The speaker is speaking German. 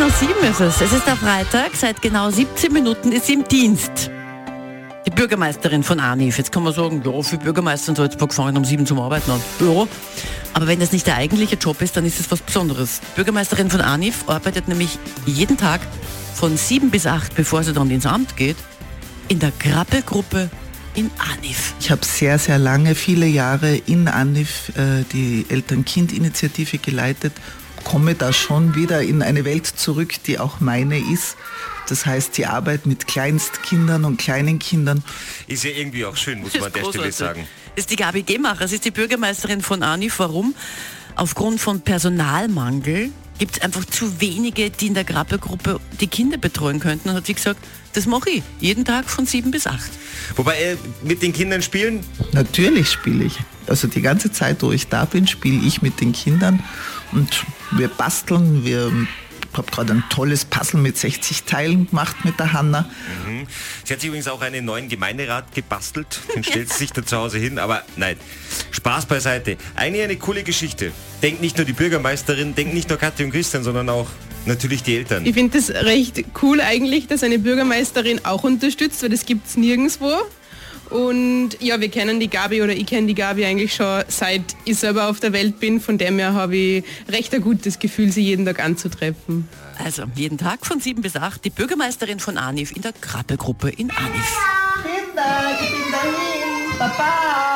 nach sieben ist es. Es ist der Freitag. Seit genau 17 Minuten ist sie im Dienst. Die Bürgermeisterin von Anif. Jetzt kann man sagen, ja, für Bürgermeister in Salzburg fangen um sieben zum Arbeiten an. Ja. Aber wenn das nicht der eigentliche Job ist, dann ist es was Besonderes. Die Bürgermeisterin von Anif arbeitet nämlich jeden Tag von sieben bis acht, bevor sie dann ins Amt geht, in der Krabbelgruppe in Anif. Ich habe sehr, sehr lange, viele Jahre in Anif äh, die Eltern-Kind-Initiative geleitet, komme da schon wieder in eine Welt zurück, die auch meine ist. Das heißt, die Arbeit mit Kleinstkindern und kleinen Kindern. Ist ja irgendwie auch schön, muss man an der Stelle sagen. Das ist die Gabi Gemacher, sie ist die Bürgermeisterin von Anif. Warum? Aufgrund von Personalmangel gibt es einfach zu wenige, die in der Krabbelgruppe die Kinder betreuen könnten. Und hat sie gesagt, das mache ich jeden Tag von sieben bis acht. Wobei äh, mit den Kindern spielen? Natürlich spiele ich. Also die ganze Zeit, wo ich da bin, spiele ich mit den Kindern und wir basteln, wir ich habe gerade ein tolles Puzzle mit 60 Teilen gemacht mit der Hanna. Mhm. Sie hat sich übrigens auch einen neuen Gemeinderat gebastelt. Den stellt sie sich da zu Hause hin. Aber nein, Spaß beiseite. Eigentlich eine coole Geschichte. Denkt nicht nur die Bürgermeisterin, denkt nicht nur Katja und Christian, sondern auch natürlich die Eltern. Ich finde das recht cool eigentlich, dass eine Bürgermeisterin auch unterstützt, weil das gibt es nirgendwo. Und ja, wir kennen die Gabi oder ich kenne die Gabi eigentlich schon seit ich selber auf der Welt bin. Von dem her habe ich recht ein gutes Gefühl, sie jeden Tag anzutreffen. Also jeden Tag von 7 bis 8 die Bürgermeisterin von Anif in der Krabbelgruppe in Anif. Kinder, ich bin dahin. Baba.